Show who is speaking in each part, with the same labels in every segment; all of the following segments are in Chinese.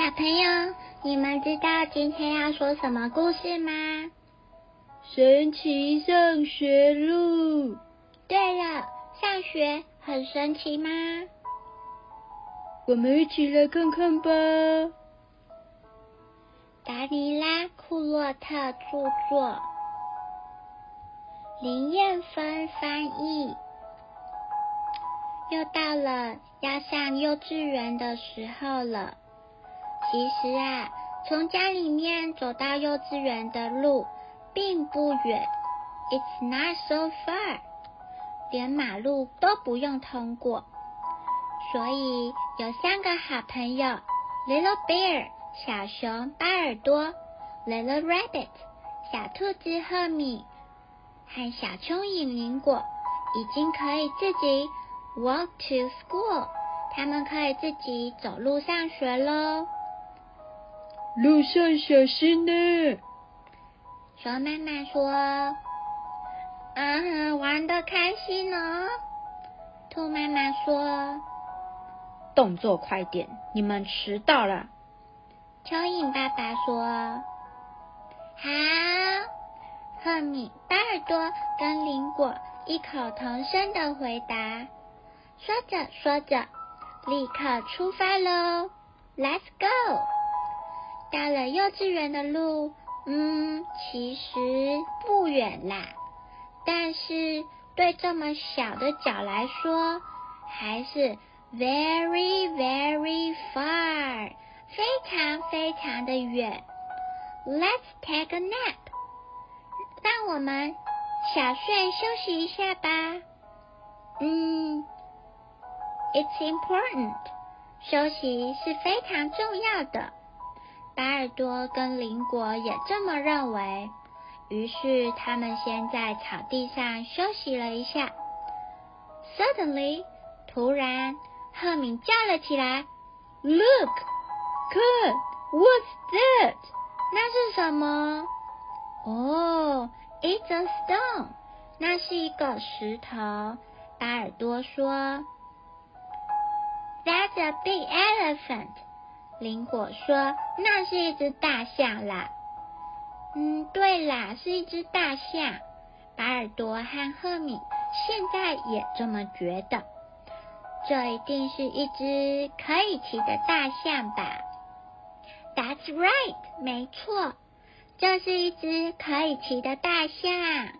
Speaker 1: 小朋友，你们知道今天要说什么故事吗？
Speaker 2: 神奇上学路。
Speaker 1: 对了，上学很神奇吗？
Speaker 2: 我们一起来看看吧。
Speaker 1: 达尼拉·库洛特著作，林燕芬翻译。又到了要上幼稚园的时候了。其实啊，从家里面走到幼稚园的路并不远，It's not so far，连马路都不用通过。所以有三个好朋友：Little Bear 小熊巴尔多，Little Rabbit 小兔子赫敏和小蚯蚓林果，已经可以自己 walk to school，他们可以自己走路上学喽。
Speaker 2: 路上小心呢。
Speaker 1: 熊妈妈说：“嗯，玩的开心哦。”兔妈妈说：“
Speaker 2: 动作快点，你们迟到了。”
Speaker 1: 蚯蚓爸爸说：“好。”赫敏、巴尔多跟林果异口同声的回答。说着说着，立刻出发喽！Let's go！到了幼稚园的路，嗯，其实不远啦，但是对这么小的脚来说，还是 very very far，非常非常的远。Let's take a nap，让我们小睡休息一下吧。嗯，It's important，休息是非常重要的。巴尔多跟林果也这么认为，于是他们先在草地上休息了一下。Suddenly，突然，赫敏叫了起来：“Look，
Speaker 2: 看，What's that？
Speaker 1: 那是什么？”“哦，It's a stone，那是一个石头。”巴尔多说：“That's a big elephant。”林果说：“那是一只大象啦。”嗯，对啦，是一只大象。巴尔多和赫敏现在也这么觉得。这一定是一只可以骑的大象吧？That's right，没错，这是一只可以骑的大象。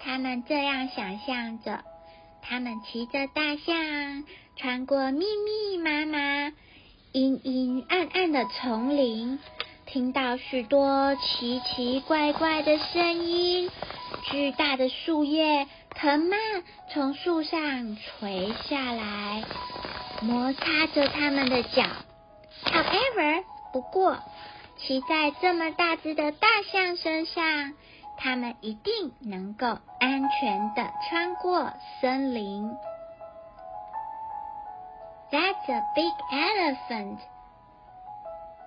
Speaker 1: 他们这样想象着，他们骑着大象穿过密密麻麻。阴阴暗暗的丛林，听到许多奇奇怪怪的声音。巨大的树叶藤蔓从树上垂下来，摩擦着他们的脚。However，不过骑在这么大只的大象身上，他们一定能够安全的穿过森林。That's a big elephant。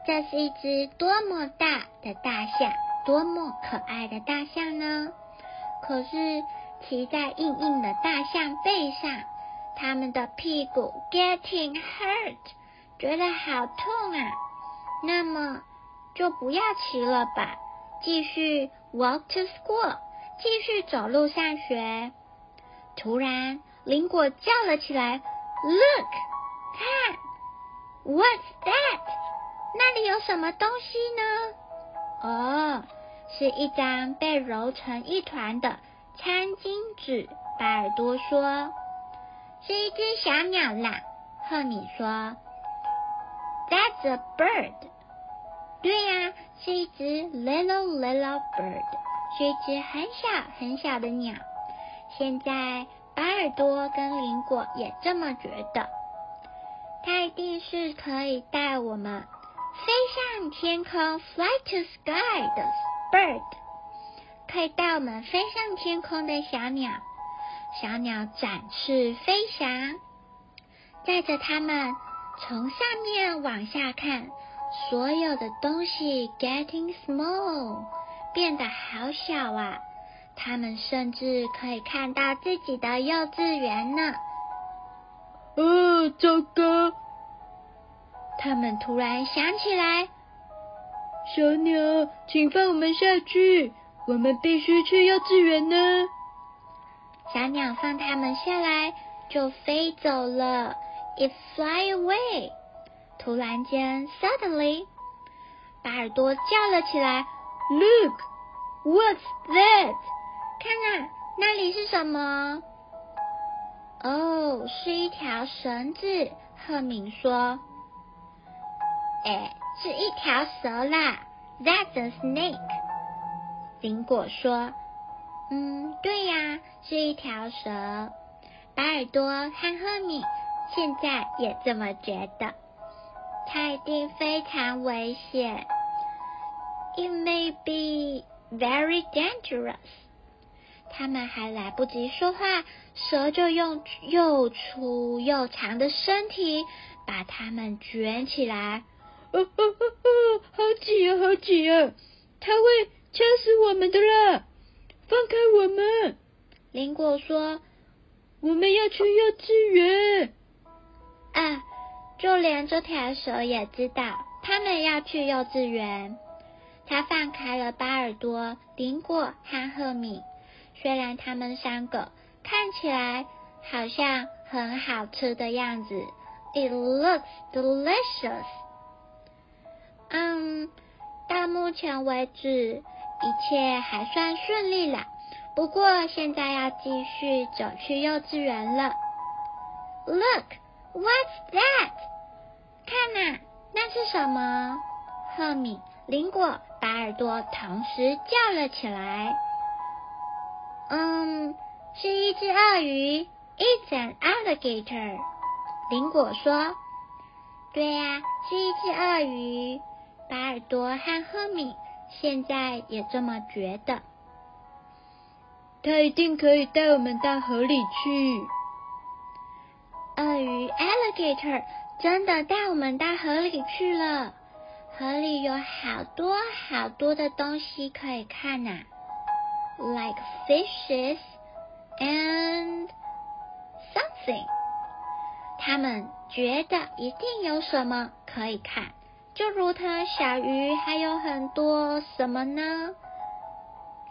Speaker 1: 这是一只多么大的大象，多么可爱的大象呢？可是骑在硬硬的大象背上，他们的屁股 getting hurt，觉得好痛啊！那么就不要骑了吧，继续 walk to school，继续走路上学。突然，林果叫了起来：“Look！” 看，What's that？那里有什么东西呢？哦，是一张被揉成一团的餐巾纸。巴尔多说：“是一只小鸟啦。”赫敏说：“That's a bird。”对呀，是一只 little little bird，是一只很小很小的鸟。现在巴尔多跟林果也这么觉得。它一定是可以带我们飞上天空 （fly to sky） 的 bird，可以带我们飞上天空的小鸟。小鸟展翅飞翔，载着它们从上面往下看，所有的东西 getting small，变得好小啊！它们甚至可以看到自己的幼稚园呢。
Speaker 3: 啊，糟糕！
Speaker 1: 他们突然想起来，
Speaker 3: 小鸟，请放我们下去，我们必须去幼稚园呢。
Speaker 1: 小鸟放他们下来，就飞走了。It fly away。突然间，suddenly，巴尔多叫了起来
Speaker 3: ：“Look，what's that？”
Speaker 1: 看啊，那里是什么？哦，是一条绳子。赫敏说：“哎，是一条蛇啦。”That's a snake。林果说：“嗯，对呀，是一条蛇。”白耳朵和赫敏现在也这么觉得。它一定非常危险。It may be very dangerous. 他们还来不及说话，蛇就用又粗又长的身体把他们卷起来。
Speaker 3: 哦哦哦哦，好挤啊，好挤啊！它会掐死我们的啦！放开我们！
Speaker 1: 林果说：“
Speaker 3: 我们要去幼稚园。”
Speaker 1: 啊，就连这条蛇也知道他们要去幼稚园。他放开了巴尔多、林果和赫敏。虽然他们三个看起来好像很好吃的样子，It looks delicious。嗯，到目前为止一切还算顺利了。不过现在要继续走去幼稚园了。Look，what's that？看呐，那是什么？赫敏、林果、把耳朵同时叫了起来。嗯，是一只鳄鱼，It's an alligator。林果说：“对呀，是一只鳄鱼。”巴尔多和赫敏现在也这么觉得。
Speaker 3: 他一定可以带我们到河里去。
Speaker 1: 鳄鱼 alligator 真的带我们到河里去了。河里有好多好多的东西可以看呐。Like fishes and something。他们觉得一定有什么可以看，就如同小鱼还有很多什么呢？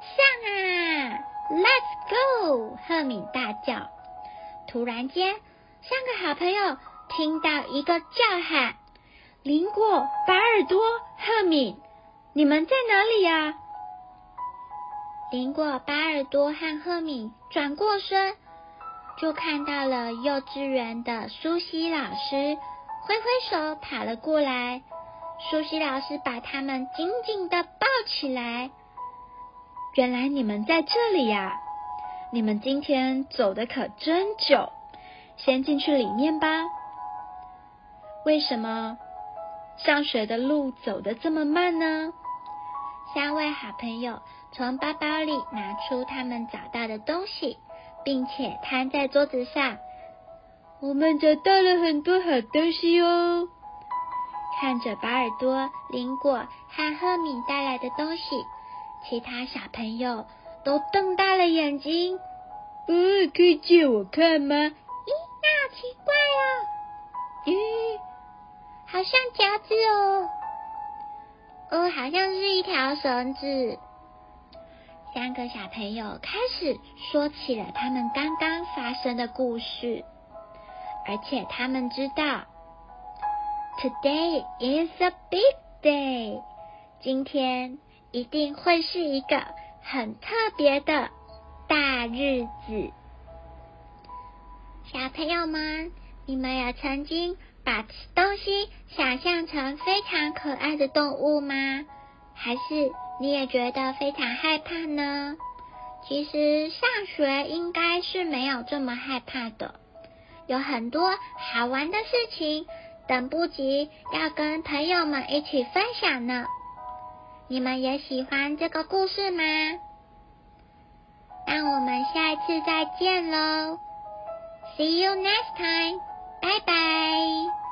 Speaker 1: 上啊，Let's go！赫敏大叫。突然间，三个好朋友听到一个叫喊：“林果、巴尔多、赫敏，你们在哪里呀？”林果、巴尔多和赫敏转过身，就看到了幼稚园的苏西老师，挥挥手跑了过来。苏西老师把他们紧紧的抱起来。
Speaker 2: 原来你们在这里呀！你们今天走的可真久，先进去里面吧。为什么上学的路走的这么慢呢？
Speaker 1: 三位好朋友。从包包里拿出他们找到的东西，并且摊在桌子上。
Speaker 3: 我们找到了很多好东西哦！
Speaker 1: 看着巴尔多、林果和赫敏带来的东西，其他小朋友都瞪大了眼睛。
Speaker 3: 呃，可以借我看吗？咦，
Speaker 1: 那好奇怪哦！咦，好像夹子哦。哦，好像是一条绳子。三个小朋友开始说起了他们刚刚发生的故事，而且他们知道，Today is a big day，今天一定会是一个很特别的大日子。小朋友们，你们有曾经把东西想象成非常可爱的动物吗？还是？你也觉得非常害怕呢？其实上学应该是没有这么害怕的，有很多好玩的事情等不及要跟朋友们一起分享呢。你们也喜欢这个故事吗？那我们下一次再见喽！See you next time，拜拜。